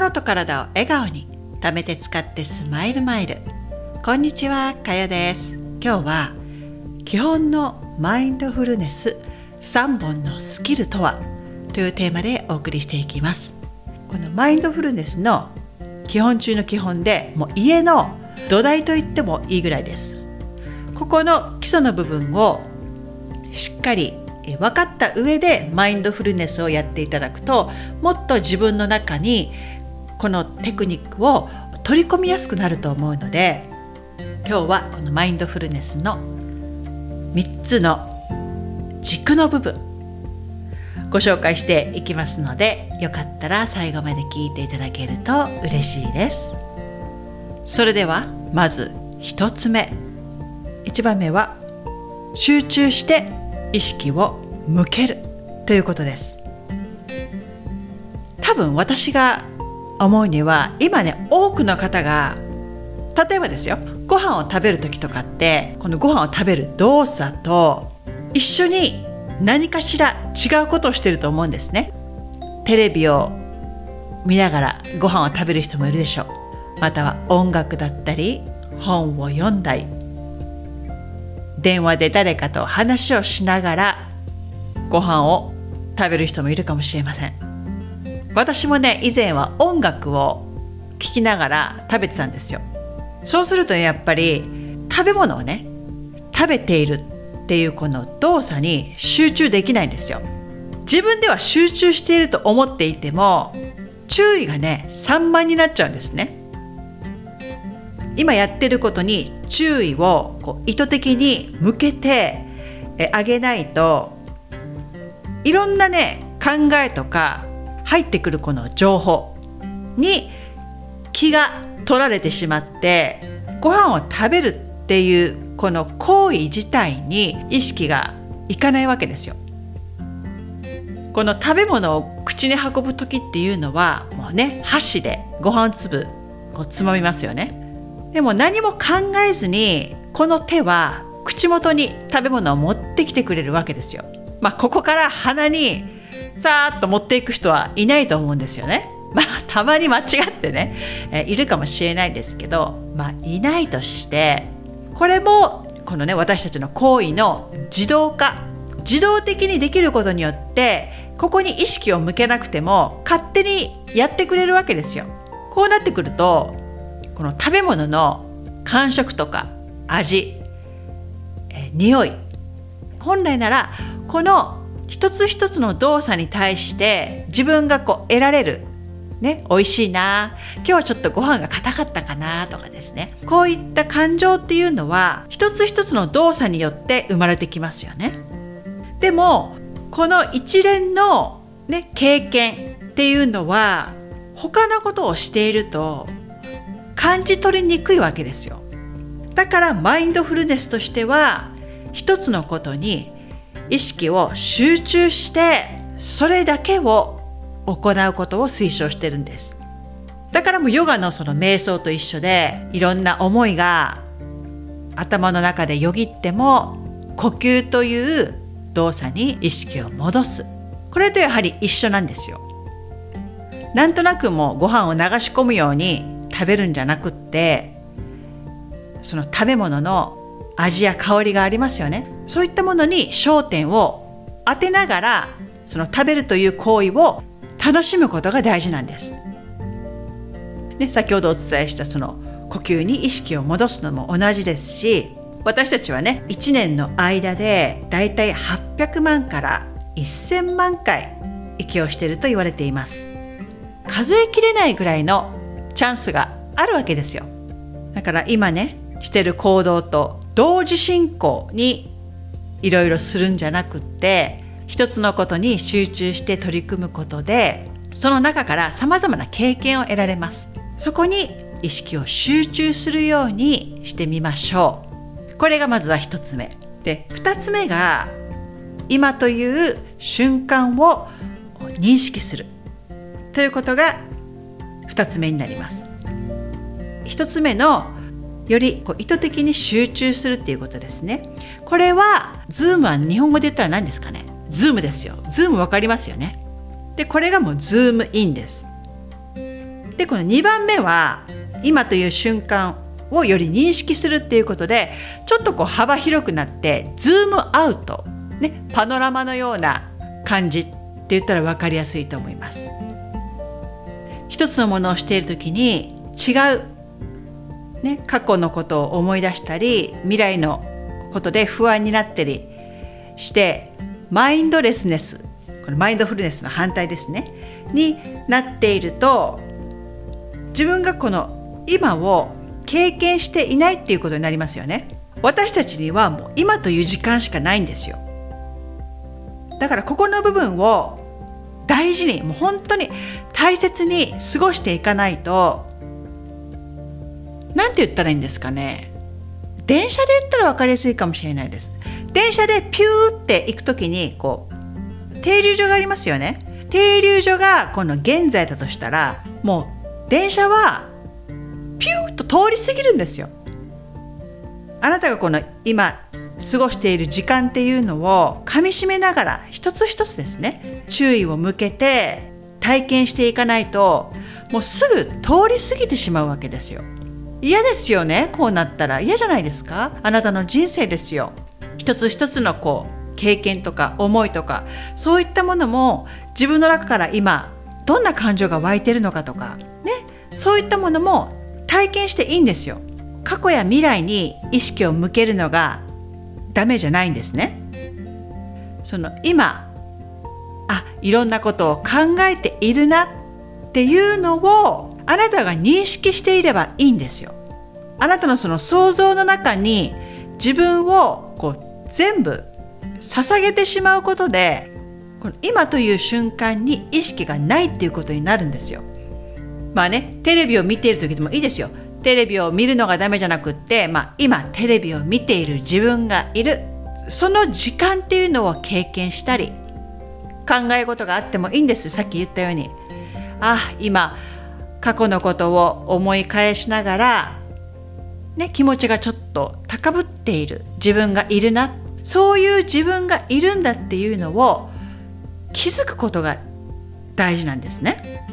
心と体を笑顔に貯めて使ってスマイルマイル。こんにちはかよです。今日は基本のマインドフルネス3本のスキルとはというテーマでお送りしていきます。このマインドフルネスの基本中の基本でもう家の土台と言ってもいいぐらいです。ここの基礎の部分をしっかり分かった上でマインドフルネスをやっていただくともっと自分の中にこのテクニックを取り込みやすくなると思うので今日はこのマインドフルネスの3つの軸の部分ご紹介していきますのでよかったら最後まで聞いていただけると嬉しいです。それではまず1つ目。1番目は集中して意識を向けるということです。多分私が思うには今ね多くの方が例えばですよご飯を食べる時とかってこのご飯を食べる動作と一緒に何かしら違うことをしてると思うんですね。テレビを見ながらご飯を食べる人もいるでしょう。または音楽だったり本を読んだり電話で誰かと話をしながらご飯を食べる人もいるかもしれません。私もね以前は音楽を聴きながら食べてたんですよ。そうするとやっぱり食べ物をね食べているっていうこの動作に集中できないんですよ。自分では集中していると思っていても注意がね散漫になっちゃうんですね。今やってることに注意をこう意図的に向けてあげないといろんなね考えとか入ってくるこの情報に気が取られてしまってご飯を食べるっていうこの行為自体に意識がいかないわけですよ。この食べ物を口に運ぶ時っていうのはもうね箸でご飯粒こうつまみますよね。でも何も考えずにこの手は口元に食べ物を持ってきてくれるわけですよ。まあここから鼻にさーっと持っていく人はいないと思うんですよね。まあたまに間違ってね、えいるかもしれないですけどまあいないとしてこれもこのね私たちの行為の自動化自動的にできることによってここに意識を向けなくても勝手にやってくれるわけですよ。こうなってくるとこの食べ物の感触とか味、え匂い本来ならこの一つ一つの動作に対して自分がこう得られるね、美味しいな今日はちょっとご飯が硬かったかなとかですね。こういった感情っていうのは一つ一つの動作によって生まれてきますよね。でもこの一連の、ね、経験っていうのは他のことをしていると感じ取りにくいわけですよ。だからマインドフルネスとしては一つのことに意識を集中してそれだけを行うことを推奨してるんです。だからもうヨガのその瞑想と一緒でいろんな思いが頭の中でよぎっても呼吸という動作に意識を戻す。これとやはり一緒なんですよ。なんとなくもうご飯を流し込むように食べるんじゃなくってその食べ物の味や香りがありますよね。そういったものに焦点を当てながらその食べるという行為を楽しむことが大事なんです。で先ほどお伝えしたその呼吸に意識を戻すのも同じですし私たちはね1年の間でだいたい800万から1000万回息をしていると言われています数えきれないぐらいのチャンスがあるわけですよだから今ねしてる行動と同時進行にいろいろするんじゃなくって一つのことに集中して取り組むことでその中からさまざまな経験を得られます。そこに意識を集中するようにしてみましょう。これがまずは一つ目。で二つ目が今という瞬間を認識する。ということが2つ目になります。1つ目のよりこう意図的に集中するっていうことですね。これはズームは日本語で言ったら何ですかね？ズームですよ。ズーム分かりますよね？でこれがもうズームインです。ででこの2番目は今という瞬間をより認識するっていうことでちょっとこう幅広くなってズームアウト、ね、パノラマのような感じって言ったら分かりやすいと思います。一つのものをしている時に違う、ね、過去のことを思い出したり未来のことで不安になったりしてマインドレスネスこのマインドフルネスの反対ですねになっていると自分がこの今を経験していないっていうことになりますよね。私たちにはもう今という時間しかないんですよ。だからここの部分を大事にもう本当に大切に過ごしていかないと何て言ったらいいんですかね？電車で言ったら分かりやすいかもしれないです。電車でピューって行く時にこう停留所がありますよね。停留所がこの現在だとしたらもう電車はピューッと通り過ぎるんですよ。あなたがこの今過ごしている時間っていうのをかみしめながら一つ一つですね注意を向けて体験していかないともうすぐ通り過ぎてしまうわけですよ。嫌ですよねこうなったら。嫌じゃないですか？あなたの人生ですよ。一つ一つのこう経験とか思いとかそういったものも自分の中から今どんな感情が湧いてるのかとかね？そういったものも体験していいんですよ。過去や未来に意識を向けるのがダメじゃないんですね。その今あいろんなことを考えているなっていうのをあなたが認識していればいいんですよ。あなたのその想像の中に自分をこう全部捧げてしまうことでこの今という瞬間に意識がないっていうことになるんですよ。まあねテレビを見ている時でもいいですよ。テレビを見るのがダメじゃなくって、まあ、今テレビを見ている自分がいる。その時間っていうのを経験したり考え事があってもいいんです。さっき言ったように。あ今過去のことを思い返しながら、ね、気持ちがちょっと高ぶっている自分がいるなそういう自分がいるんだっていうのを気づくことが大事なんですね。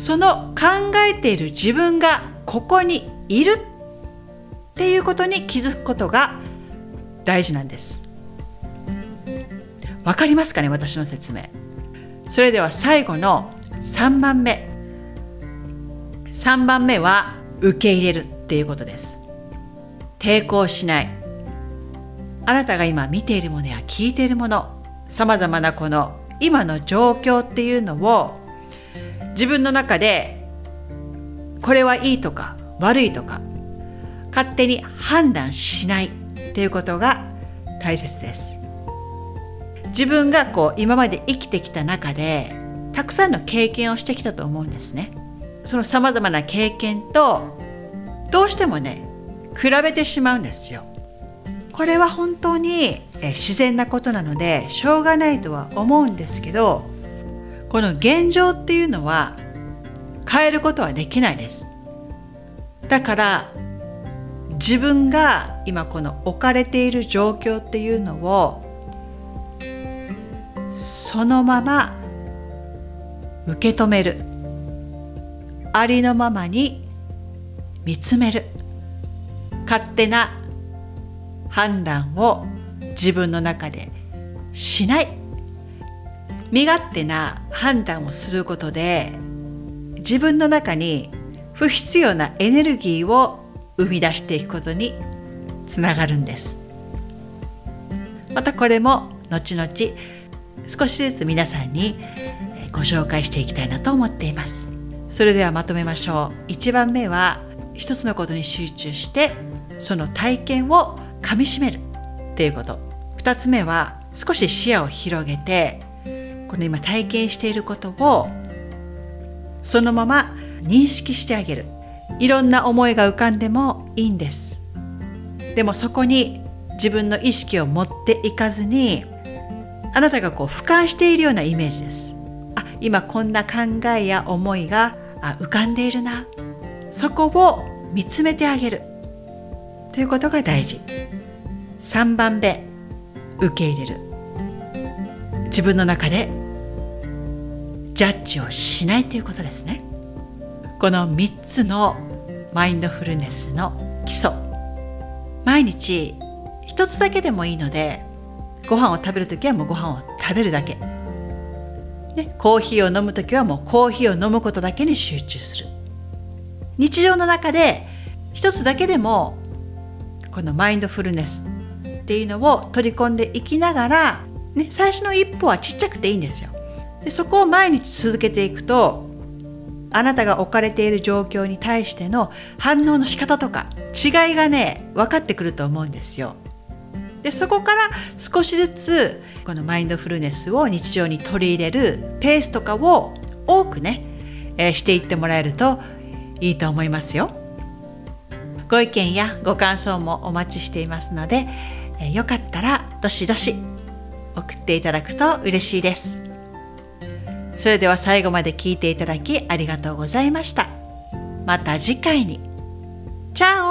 その考えている自分がここにいるっていうことに気づくことが大事なんですわかりますかね私の説明それでは最後の3番目。3番目は受け入れるっていうことです。抵抗しない。あなたが今見ているものや聞いているものさまざまなこの今の状況っていうのを自分の中でこれはいいとか悪いとか勝手に判断しないっていうことが大切です。自分がこう今まで生きてきた中でたくさんの経験をしてきたと思うんですね。そのさまざまな経験とどうしてもね比べてしまうんですよ。これは本当に自然なことなのでしょうがないとは思うんですけどこの現状っていうのは変えることはできないです。だから自分が今この置かれている状況っていうのをそのまま受け止める。ありのままに見つめる。勝手な判断を自分の中でしない。身勝手な判断をすることで自分の中に不必要なエネルギーを生み出していくことにつながるんです。またこれも後々少しずつ皆さんにご紹介していきたいなと思っています。それではまとめましょう。1番目は一つのことに集中してその体験をかみしめるっていうこと。2つ目は少し視野を広げてこの今体験していることをそのまま認識してあげる。いろんな思いが浮かんでもいいんです。でもそこに自分の意識を持っていかずにあなたがこう俯瞰しているようなイメージです。今こんな考えや思いが浮かんでいるな。そこを見つめてあげる。ということが大事。3番目。受け入れる。自分の中でジャッジをしないということですね。この3つのマインドフルネスの基礎。毎日一つだけでもいいのでご飯を食べる時はもうご飯を食べるだけ、ね、コーヒーを飲む時はもうコーヒーを飲むことだけに集中する日常の中で一つだけでもこのマインドフルネスっていうのを取り込んでいきながら、ね、最初の一歩はちっちゃくていいんですよでそこを毎日続けていくとあなたが置かれている状況に対しての反応の仕方とか違いがね分かってくると思うんですよ。でそこから少しずつこのマインドフルネスを日常に取り入れるペースとかを多くね、えー、していってもらえるといいと思いますよ。ご意見やご感想もお待ちしていますので、えー、よかったらどしどし送っていただくと嬉しいです。それでは最後まで聞いていただきありがとうございました。また次回に。チャオ